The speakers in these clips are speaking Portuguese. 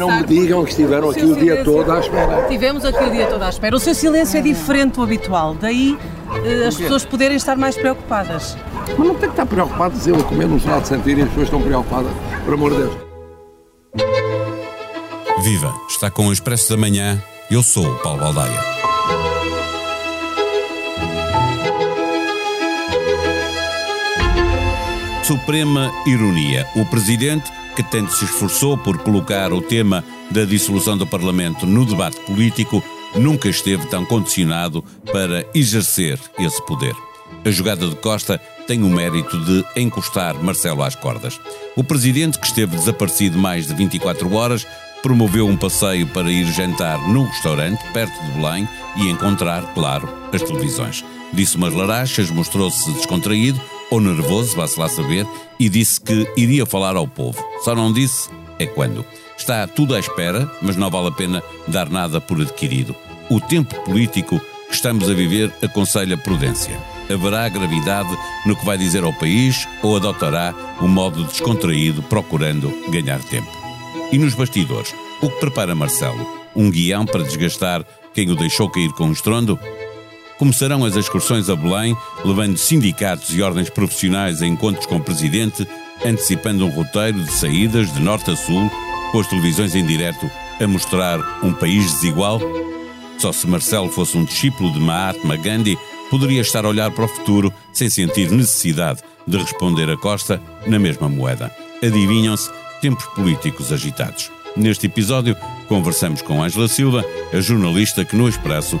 Não me digam que estiveram aqui o dia todo à espera. Tivemos aqui o dia todo à espera. O seu silêncio é diferente do habitual, daí eh, as pessoas poderem estar mais preocupadas. Mas não tem que estar preocupados eu a comer num gelado de sentir e as pessoas estão preocupadas, por amor de Deus. Viva! Está com o Expresso da Manhã. Eu sou o Paulo Baldaia. Suprema ironia. O presidente, que tanto se esforçou por colocar o tema da dissolução do Parlamento no debate político, nunca esteve tão condicionado para exercer esse poder. A jogada de Costa tem o mérito de encostar Marcelo às cordas. O presidente, que esteve desaparecido mais de 24 horas, promoveu um passeio para ir jantar num restaurante perto de Belém e encontrar, claro, as televisões. Disse umas larachas, mostrou-se descontraído ou nervoso, vá-se lá saber, e disse que iria falar ao povo. Só não disse é quando. Está tudo à espera, mas não vale a pena dar nada por adquirido. O tempo político que estamos a viver aconselha prudência. Haverá gravidade no que vai dizer ao país ou adotará um modo descontraído procurando ganhar tempo? E nos bastidores, o que prepara Marcelo? Um guião para desgastar quem o deixou cair com um estrondo? Começarão as excursões a Belém, levando sindicatos e ordens profissionais a encontros com o presidente, antecipando um roteiro de saídas de norte a sul, com as televisões em direto a mostrar um país desigual? Só se Marcelo fosse um discípulo de Mahatma Gandhi, poderia estar a olhar para o futuro sem sentir necessidade de responder a Costa na mesma moeda. Adivinham-se tempos políticos agitados. Neste episódio, conversamos com Ângela Silva, a jornalista que no Expresso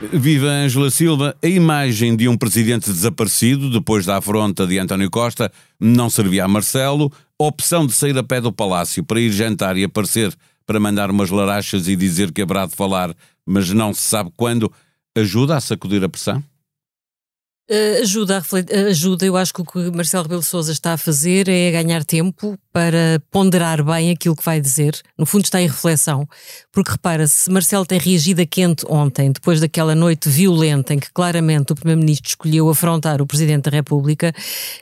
Viva Ângela Silva, a imagem de um presidente desaparecido depois da afronta de António Costa não servia a Marcelo. A opção de sair a pé do palácio para ir jantar e aparecer para mandar umas larachas e dizer que haverá de falar, mas não se sabe quando, ajuda a sacudir a pressão? Uh, ajuda, a ajuda. Eu acho que o que Marcelo Rebelo Souza está a fazer é ganhar tempo para ponderar bem aquilo que vai dizer. No fundo está em reflexão, porque repara, se Marcelo tem reagido a quente ontem, depois daquela noite violenta em que claramente o Primeiro-Ministro escolheu afrontar o Presidente da República,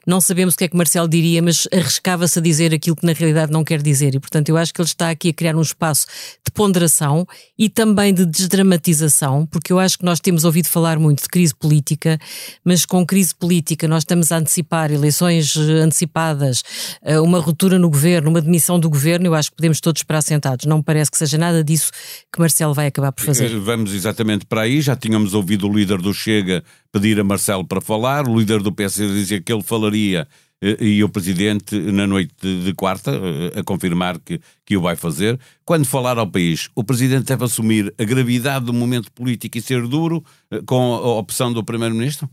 não sabemos o que é que Marcelo diria, mas arriscava-se a dizer aquilo que na realidade não quer dizer. E portanto eu acho que ele está aqui a criar um espaço de ponderação e também de desdramatização, porque eu acho que nós temos ouvido falar muito de crise política, mas com crise política nós estamos a antecipar eleições antecipadas, eh, uma ruptura no governo, uma demissão do governo, eu acho que podemos todos esperar sentados. Não me parece que seja nada disso que Marcelo vai acabar por fazer. Eh, vamos exatamente para aí. Já tínhamos ouvido o líder do Chega pedir a Marcelo para falar, o líder do PSD dizia que ele falaria eh, e o Presidente, na noite de quarta, eh, a confirmar que, que o vai fazer. Quando falar ao país, o Presidente deve assumir a gravidade do momento político e ser duro com a opção do Primeiro-Ministro?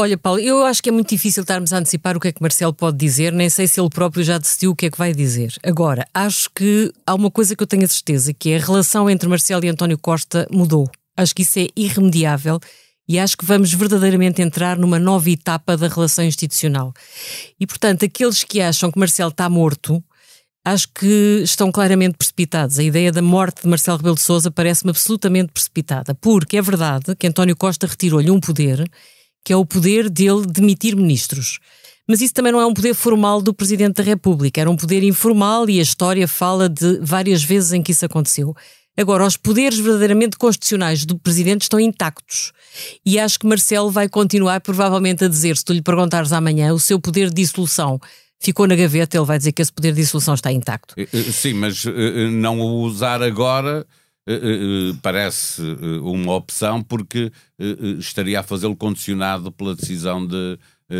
Olha, Paulo, eu acho que é muito difícil estarmos a antecipar o que é que Marcelo pode dizer, nem sei se ele próprio já decidiu o que é que vai dizer. Agora, acho que há uma coisa que eu tenho a certeza, que é a relação entre Marcelo e António Costa mudou. Acho que isso é irremediável e acho que vamos verdadeiramente entrar numa nova etapa da relação institucional. E, portanto, aqueles que acham que Marcelo está morto, acho que estão claramente precipitados. A ideia da morte de Marcelo Rebelo de Sousa parece-me absolutamente precipitada, porque é verdade que António Costa retirou-lhe um poder que é o poder dele demitir ministros. Mas isso também não é um poder formal do Presidente da República, era um poder informal e a história fala de várias vezes em que isso aconteceu. Agora, os poderes verdadeiramente constitucionais do Presidente estão intactos. E acho que Marcelo vai continuar, provavelmente, a dizer: se tu lhe perguntares amanhã, o seu poder de dissolução ficou na gaveta, ele vai dizer que esse poder de dissolução está intacto. Eh, eh, sim, mas eh, não o usar agora uh, uh, parece uma opção porque estaria a fazê-lo condicionado pela decisão de,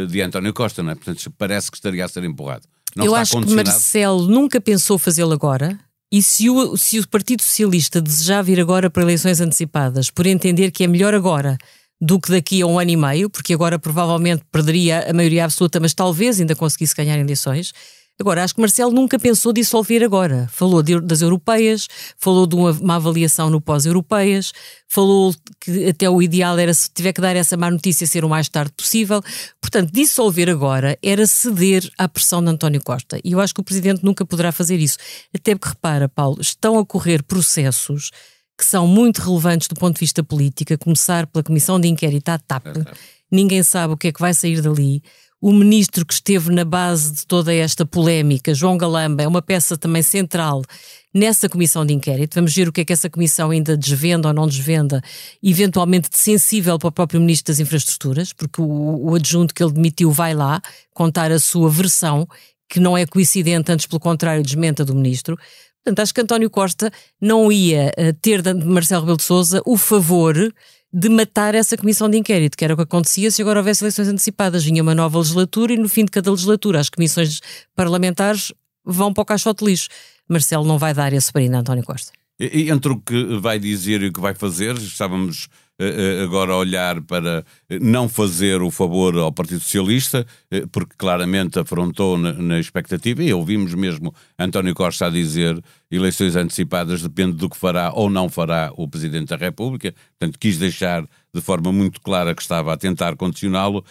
de António Costa, não é? Portanto, parece que estaria a ser empurrado. Não Eu acho que Marcelo nunca pensou fazê-lo agora. E se o, se o Partido Socialista desejar vir agora para eleições antecipadas, por entender que é melhor agora do que daqui a um ano e meio, porque agora provavelmente perderia a maioria absoluta, mas talvez ainda conseguisse ganhar eleições, Agora, acho que Marcelo nunca pensou dissolver agora. Falou de, das europeias, falou de uma, uma avaliação no pós-europeias, falou que até o ideal era, se tiver que dar essa má notícia, ser o mais tarde possível. Portanto, dissolver agora era ceder à pressão de António Costa. E eu acho que o Presidente nunca poderá fazer isso. Até porque, repara, Paulo, estão a correr processos que são muito relevantes do ponto de vista político, a começar pela Comissão de Inquérito à TAP. Ninguém sabe o que é que vai sair dali. O ministro que esteve na base de toda esta polémica, João Galamba, é uma peça também central nessa comissão de inquérito. Vamos ver o que é que essa comissão ainda desvenda ou não desvenda, eventualmente sensível para o próprio ministro das Infraestruturas, porque o, o adjunto que ele demitiu vai lá contar a sua versão, que não é coincidente, antes pelo contrário, desmenta do ministro. Portanto, acho que António Costa não ia uh, ter de Marcelo Rebelo de Sousa o favor de matar essa comissão de inquérito, que era o que acontecia se agora houvesse eleições antecipadas. Vinha uma nova legislatura e no fim de cada legislatura as comissões parlamentares vão para o caixote lixo. Marcelo não vai dar esse brinde a António Costa. E, entre o que vai dizer e o que vai fazer, estávamos agora a olhar para não fazer o favor ao Partido Socialista, porque claramente afrontou na, expectativa, e ouvimos mesmo António Costa a dizer eleições antecipadas depende do que fará ou não fará o Presidente da República, portanto quis deixar de forma muito clara que estava a tentar condicioná-lo.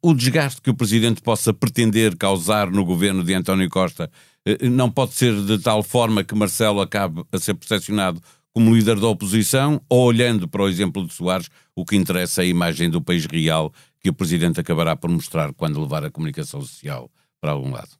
O desgaste que o Presidente possa pretender causar no governo de António Costa eh, não pode ser de tal forma que Marcelo acabe a ser percepcionado como líder da oposição, ou olhando para o exemplo de Soares, o que interessa é a imagem do país real que o Presidente acabará por mostrar quando levar a comunicação social para algum lado.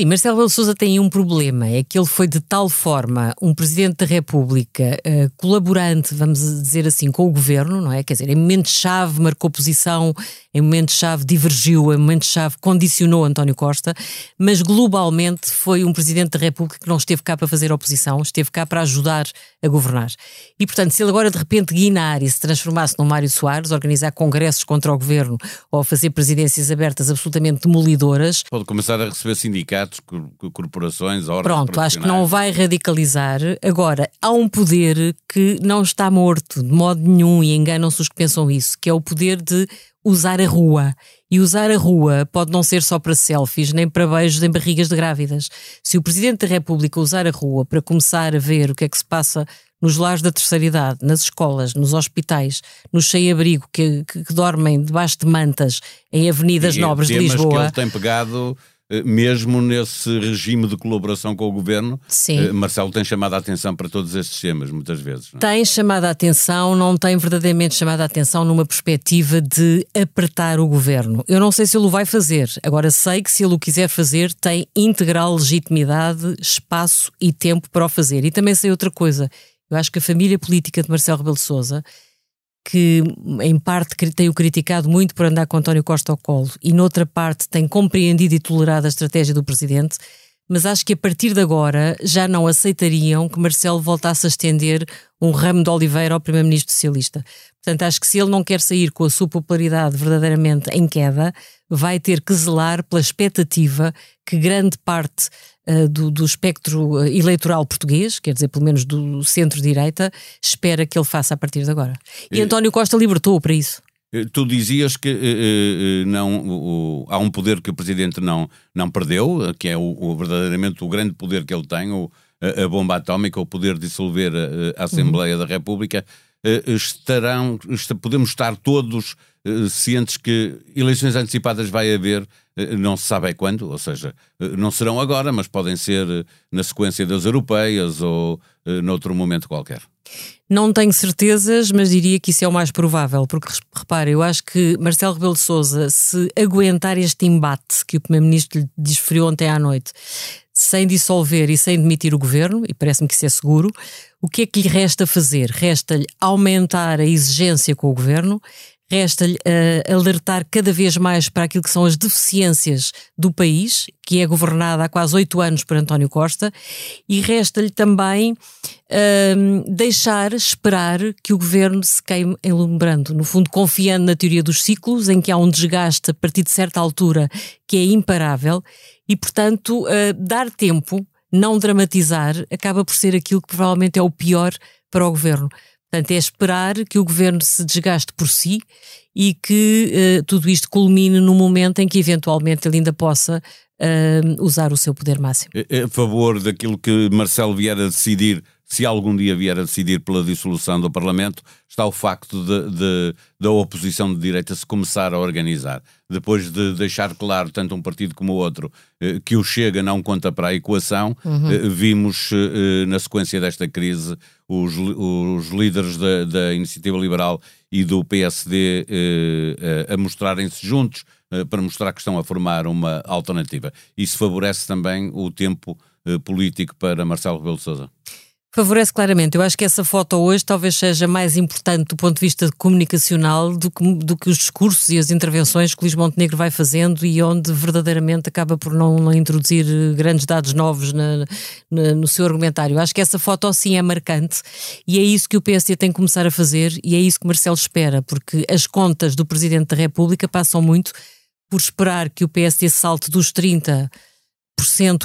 Sim, Marcelo Rebelo Sousa tem um problema, é que ele foi de tal forma um Presidente da República uh, colaborante, vamos dizer assim, com o Governo, não é? Quer dizer, em momentos-chave marcou posição, em momentos-chave divergiu, em momentos-chave condicionou António Costa, mas globalmente foi um Presidente da República que não esteve cá para fazer oposição, esteve cá para ajudar a governar. E, portanto, se ele agora de repente guinar e se transformasse num Mário Soares, organizar congressos contra o Governo ou fazer presidências abertas absolutamente demolidoras... Pode começar a receber sindicatos sindicatos, corporações, ordens Pronto, acho que não vai radicalizar. Agora, há um poder que não está morto de modo nenhum e enganam-se os que pensam isso, que é o poder de usar a rua. E usar a rua pode não ser só para selfies, nem para beijos em barrigas de grávidas. Se o Presidente da República usar a rua para começar a ver o que é que se passa nos lares da terceira idade, nas escolas, nos hospitais, nos sem-abrigo que, que, que, dormem debaixo de mantas em avenidas e nobres de Lisboa. que ele tem pegado mesmo nesse regime de colaboração com o governo, Sim. Eh, Marcelo tem chamado a atenção para todos estes temas, muitas vezes. Não? É? Tem chamado a atenção, não tem verdadeiramente chamado a atenção numa perspectiva de apertar o governo. Eu não sei se ele o vai fazer, agora sei que se ele o quiser fazer, tem integral legitimidade, espaço e tempo para o fazer. E também sei outra coisa. Eu acho que a família política de Marcelo Rebelo de Sousa que em parte tem-o criticado muito por andar com António Costa ao colo e noutra parte tem compreendido e tolerado a estratégia do Presidente, mas acho que a partir de agora já não aceitariam que Marcelo voltasse a estender um ramo de oliveira ao Primeiro-Ministro Socialista. Portanto, acho que se ele não quer sair com a sua popularidade verdadeiramente em queda, vai ter que zelar pela expectativa que grande parte uh, do, do, espectro eh, eleitoral português, quer dizer, pelo menos do centro-direita, espera que ele faça a partir de agora. E, e António Costa libertou para isso. Eh, tu dizias que não, o, há um poder que o Presidente não, não perdeu, que é o, o verdadeiramente o grande poder que ele tem, o, a, a bomba atómica, o poder de dissolver a, a Assembleia uhum. da República. Estarão, podemos estar todos cientes que eleições antecipadas vai haver, não se sabe é quando, ou seja, não serão agora, mas podem ser na sequência das europeias ou noutro momento qualquer. Não tenho certezas, mas diria que isso é o mais provável, porque repare, eu acho que Marcelo Rebelo de Sousa, se aguentar este embate que o Primeiro-Ministro lhe desferiu ontem à noite, sem dissolver e sem demitir o governo, e parece-me que isso é seguro, o que é que lhe resta fazer? Resta-lhe aumentar a exigência com o governo, Resta-lhe uh, alertar cada vez mais para aquilo que são as deficiências do país, que é governada há quase oito anos por António Costa, e resta-lhe também uh, deixar esperar que o governo se queime enlumbrando, no fundo confiando na teoria dos ciclos, em que há um desgaste a partir de certa altura que é imparável, e portanto uh, dar tempo, não dramatizar, acaba por ser aquilo que provavelmente é o pior para o governo. Portanto, é esperar que o governo se desgaste por si e que uh, tudo isto culmine no momento em que eventualmente ele ainda possa uh, usar o seu poder máximo. É, é a favor daquilo que Marcelo vier a decidir, se algum dia vier a decidir pela dissolução do Parlamento, está o facto de, de, da oposição de direita se começar a organizar. Depois de deixar claro, tanto um partido como o outro, eh, que o Chega não conta para a equação, uhum. Eh, vimos eh, na sequência desta crise os, os líderes da, da Iniciativa Liberal e do PSD a mostrarem-se juntos para mostrar que estão a formar uma alternativa. Isso favorece também o tempo político para Marcelo Rebelo de Sousa. Favorece claramente. Eu acho que essa foto hoje talvez seja mais importante do ponto de vista comunicacional do que, do que os discursos e as intervenções que Luís Montenegro vai fazendo e onde verdadeiramente acaba por não, introduzir eh, grandes dados novos na, na, no seu argumentário. Eu acho que essa foto sim é marcante e é isso que o PSD tem que começar a fazer e é isso que Marcelo espera, porque as contas do Presidente da República passam muito por esperar que o PSD salte dos 30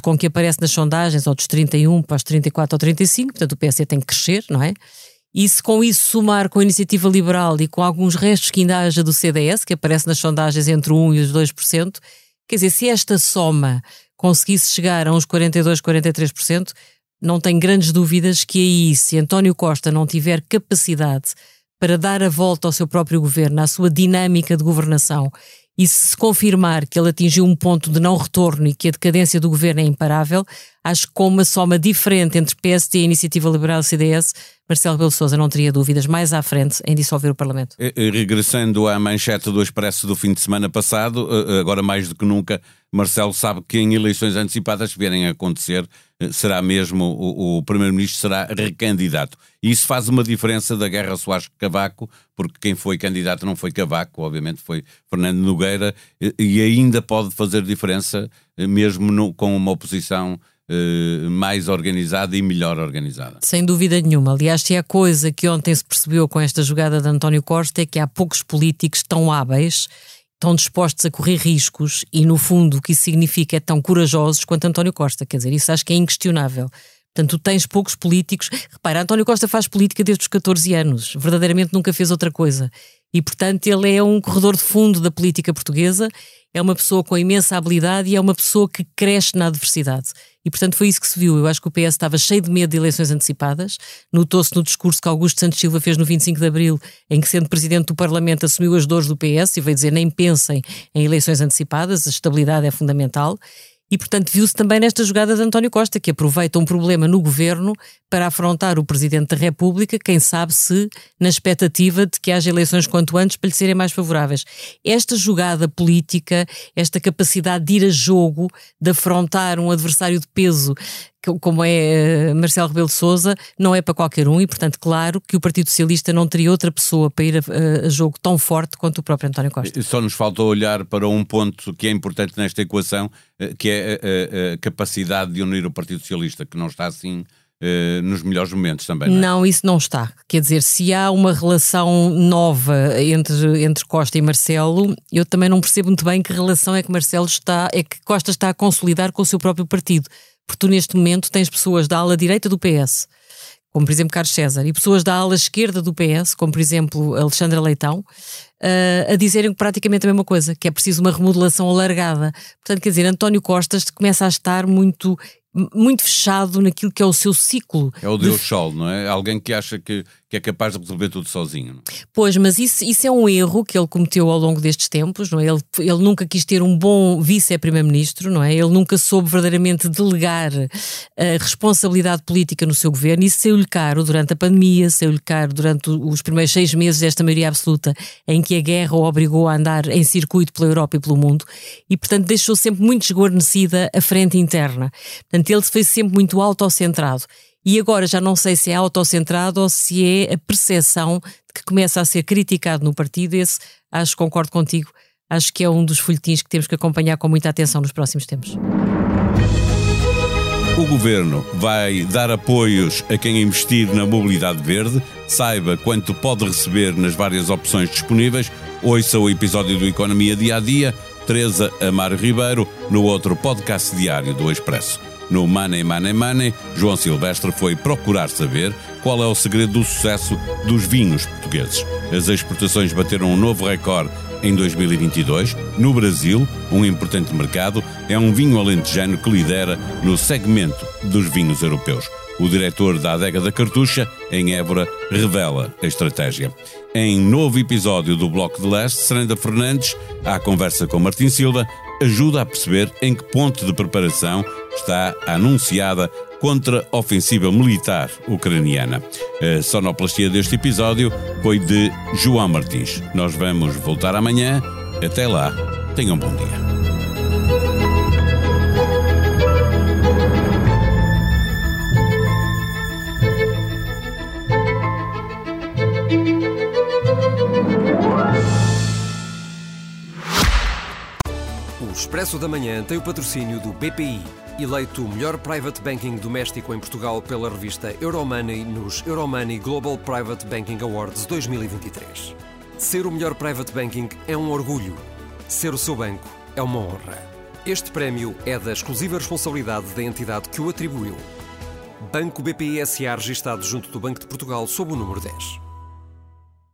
com que aparece nas sondagens, ou dos 31 para os 34 ou 35, portanto o PSD tem que crescer, não é? E se com isso somar com a iniciativa liberal e com alguns restos que ainda haja do CDS, que aparece nas sondagens entre o 1 e os 2%, quer dizer, se esta soma conseguisse chegar a uns 42, 43%, não tenho grandes dúvidas que aí, se António Costa não tiver capacidade para dar a volta ao seu próprio governo, à sua dinâmica de governação e se se confirmar que ele atingiu um ponto de não retorno e que a decadência do governo é imparável, acho que com uma soma diferente entre PSD e Iniciativa Liberal e CDS, Marcelo Belo Souza não teria dúvidas mais à frente em dissolver o Parlamento. Regressando à manchete do Expresso do fim de semana passado, eh, agora mais do que nunca, Marcelo sabe que em eleições antecipadas que vierem a acontecer, eh, será mesmo o, o Primeiro-Ministro será recandidato. E isso faz uma diferença da guerra Soares-Cavaco, porque quem foi candidato não foi Cavaco, obviamente foi Fernando Nogueira, e ainda pode fazer diferença eh, mesmo no, com uma oposição Uh, mais organizada e melhor organizada. Sem dúvida nenhuma. Aliás, se há coisa que ontem se percebeu com esta jogada de António Costa é que há poucos políticos tão hábeis tão dispostos a correr riscos e, no fundo, o que isso significa é tão corajosos quanto António Costa. Quer dizer, isso acho que é inquestionável. Portanto, tu tens poucos políticos. Repara, António Costa faz política desde os 14 anos, verdadeiramente nunca fez outra coisa. E, portanto, ele é um corredor de fundo da política portuguesa, é uma pessoa com imensa habilidade e é uma pessoa que cresce na adversidade. E, portanto, foi isso que se viu. Eu acho que o PS estava cheio de medo de eleições antecipadas. Notou-se no discurso que Augusto Santos Silva fez no 25 de Abril, em que, sendo presidente do Parlamento, assumiu as dores do PS e veio dizer nem pensem em eleições antecipadas, a estabilidade é fundamental. E, portanto, viu-se também nesta jogada de António Costa, que aproveita um problema no governo para afrontar o Presidente da República, quem sabe se na expectativa de que haja eleições quanto antes para lhe serem mais favoráveis. Esta jogada política, esta capacidade de ir a jogo, de afrontar um adversário de peso como é uh, Marcelo Rebelo de Sousa, não é para qualquer um e, portanto, claro que o Partido Socialista não teria outra pessoa para ir a, a, jogo tão forte quanto o próprio António Costa. Só nos falta olhar para um ponto que é importante nesta equação, eh, que é a, a capacidade de unir o Partido Socialista, que não está assim nos melhores momentos também. Não, é? não, isso não está. Quer dizer, se há uma relação nova entre, entre Costa e Marcelo, eu também não percebo muito bem que relação é que Marcelo está, é que Costa está a consolidar com o seu próprio partido. Porque tu, neste momento, tens pessoas da ala direita do PS, como por exemplo Carlos César, e pessoas da ala esquerda do PS, como por exemplo Alexandra Leitão, uh, a dizerem praticamente a mesma coisa, que é preciso uma remodelação alargada. Portanto, quer dizer, António Costas começa a estar muito muito fechado naquilo que é o seu ciclo. É o Deus de... Sol, não é? Alguém que acha que, que é capaz de resolver tudo sozinho. Não? Pois, mas isso, isso é um erro que ele cometeu ao longo destes tempos, não é? Ele, ele nunca quis ter um bom vice-primeiro-ministro, não é? Ele nunca soube verdadeiramente delegar a responsabilidade política no seu governo e isso saiu-lhe caro durante a pandemia, saiu-lhe caro durante os primeiros seis meses desta maioria absoluta em a guerra o obrigou a andar em circuito pela Europa e pelo mundo e, portanto, deixou sempre muito desguarnecida a frente interna. Portanto, ele foi sempre muito autocentrado. E agora já não sei se é autocentrado ou se é a percepção de que começa a ser criticado no partido. Esse, acho que concordo contigo, acho que é um dos folhetins que temos que acompanhar com muita atenção nos próximos tempos. O governo vai dar apoios a quem investir na mobilidade verde. Saiba quanto pode receber nas várias opções disponíveis. Ouça o episódio do Economia Dia a Dia. Teresa Amaro Ribeiro, no outro podcast diário do Expresso. No Money Money Money, João Silvestre foi procurar saber qual é o segredo do sucesso dos vinhos portugueses. As exportações bateram um novo recorde em 2022. No Brasil, um importante mercado, é um vinho alentejano que lidera no segmento dos vinhos europeus. O diretor da Adega da Cartucha, em Évora, revela a estratégia. Em novo episódio do Bloco de Leste, Serenda Fernandes, à conversa com Martin Silva, ajuda a perceber em que ponto de preparação está a anunciada contra-ofensiva militar ucraniana. A sonoplastia deste episódio foi de João Martins. Nós vamos voltar amanhã. Até lá, tenham um bom dia. Expresso da Manhã tem o patrocínio do BPI, eleito o melhor private banking doméstico em Portugal pela revista Euromoney nos Euromoney Global Private Banking Awards 2023. Ser o melhor private banking é um orgulho. Ser o seu banco é uma honra. Este prémio é da exclusiva responsabilidade da entidade que o atribuiu. Banco BPI SA registado junto do Banco de Portugal sob o número 10.